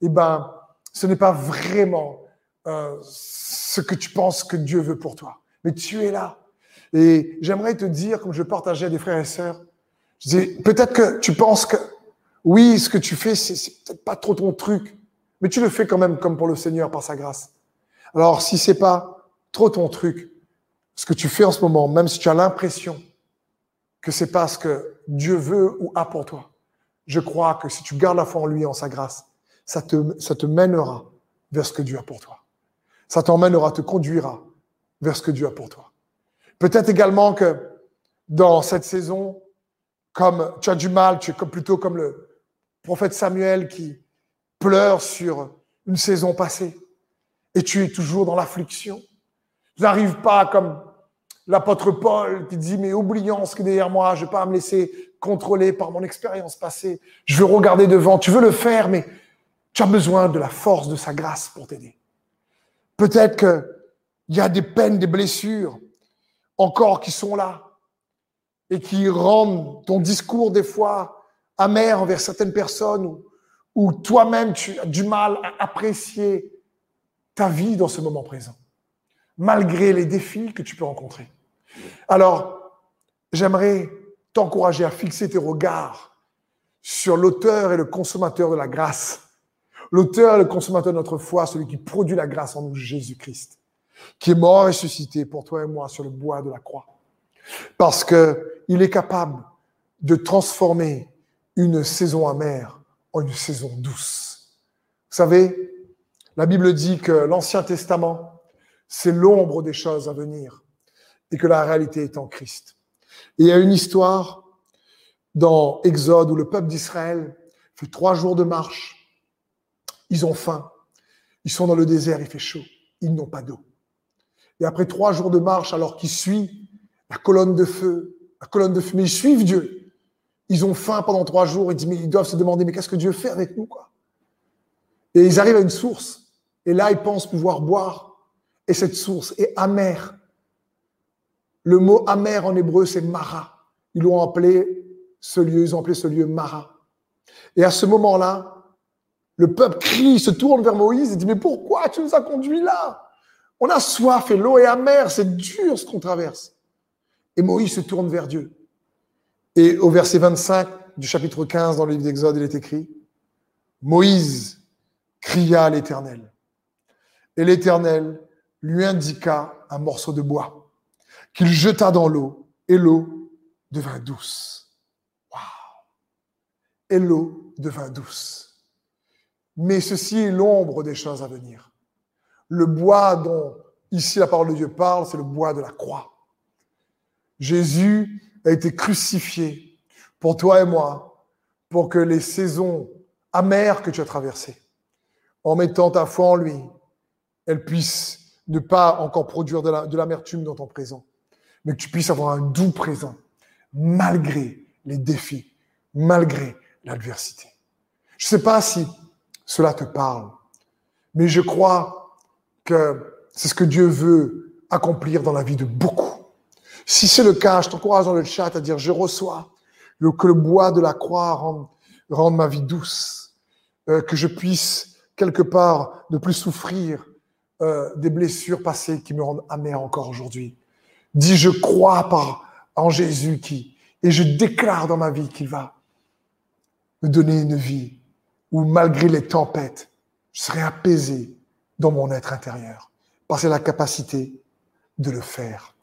eh ben, ce n'est pas vraiment euh, ce que tu penses que Dieu veut pour toi. Mais tu es là. Et j'aimerais te dire, comme je partageais à des frères et sœurs, peut-être que tu penses que oui, ce que tu fais, c'est peut-être pas trop ton truc, mais tu le fais quand même comme pour le Seigneur par sa grâce. Alors, si c'est pas trop ton truc, ce que tu fais en ce moment, même si tu as l'impression que c'est pas ce que Dieu veut ou a pour toi, je crois que si tu gardes la foi en lui, en sa grâce, ça te, ça te mènera vers ce que Dieu a pour toi. Ça t'emmènera, te conduira vers ce que Dieu a pour toi. Peut-être également que dans cette saison, comme tu as du mal, tu es plutôt comme le prophète Samuel qui pleure sur une saison passée et tu es toujours dans l'affliction. Tu n'arrives pas comme l'apôtre Paul qui dit, mais oublions ce qui est derrière moi, je ne vais pas me laisser contrôler par mon expérience passée. Je veux regarder devant. Tu veux le faire, mais tu as besoin de la force de sa grâce pour t'aider. Peut-être qu'il y a des peines, des blessures encore qui sont là et qui rendent ton discours des fois amer envers certaines personnes ou, toi-même tu as du mal à apprécier ta vie dans ce moment présent, malgré les défis que tu peux rencontrer. Alors, j'aimerais t'encourager à fixer tes regards sur l'auteur et le consommateur de la grâce. L'auteur et le consommateur de notre foi, celui qui produit la grâce en nous, Jésus-Christ, qui est mort et ressuscité pour toi et moi sur le bois de la croix. Parce que il est capable de transformer une saison amère en une saison douce. Vous savez, la Bible dit que l'Ancien Testament, c'est l'ombre des choses à venir et que la réalité est en Christ. Et il y a une histoire dans Exode où le peuple d'Israël fait trois jours de marche. Ils ont faim. Ils sont dans le désert, il fait chaud. Ils n'ont pas d'eau. Et après trois jours de marche, alors qu'ils suivent la colonne de feu, la colonne de mais ils suivent Dieu. Ils ont faim pendant trois jours. Ils, disent, mais ils doivent se demander, mais qu'est-ce que Dieu fait avec nous? Et ils arrivent à une source. Et là, ils pensent pouvoir boire. Et cette source est amère. Le mot amer en hébreu, c'est Mara. Ils l'ont appelé ce lieu, ils ont appelé ce lieu Mara. Et à ce moment-là, le peuple crie, se tourne vers Moïse et dit, mais pourquoi tu nous as conduits là? On a soif et l'eau est amère, c'est dur ce qu'on traverse. Et Moïse se tourne vers Dieu. Et au verset 25 du chapitre 15 dans le livre d'Exode, il est écrit, Moïse cria à l'Éternel. Et l'Éternel lui indiqua un morceau de bois qu'il jeta dans l'eau, et l'eau devint douce. Et l'eau devint douce. Mais ceci est l'ombre des choses à venir. Le bois dont ici la parole de Dieu parle, c'est le bois de la croix. Jésus a été crucifié pour toi et moi, pour que les saisons amères que tu as traversées, en mettant ta foi en lui, elles puissent ne pas encore produire de l'amertume dans ton présent, mais que tu puisses avoir un doux présent, malgré les défis, malgré l'adversité. Je ne sais pas si cela te parle, mais je crois que c'est ce que Dieu veut accomplir dans la vie de beaucoup. Si c'est le cas, je t'encourage dans le chat à dire je reçois que le bois de la croix rende, ma vie douce, euh, que je puisse quelque part ne plus souffrir euh, des blessures passées qui me rendent amer encore aujourd'hui. Dis, je crois en Jésus qui, et je déclare dans ma vie qu'il va me donner une vie où malgré les tempêtes, je serai apaisé dans mon être intérieur. Parce a la capacité de le faire.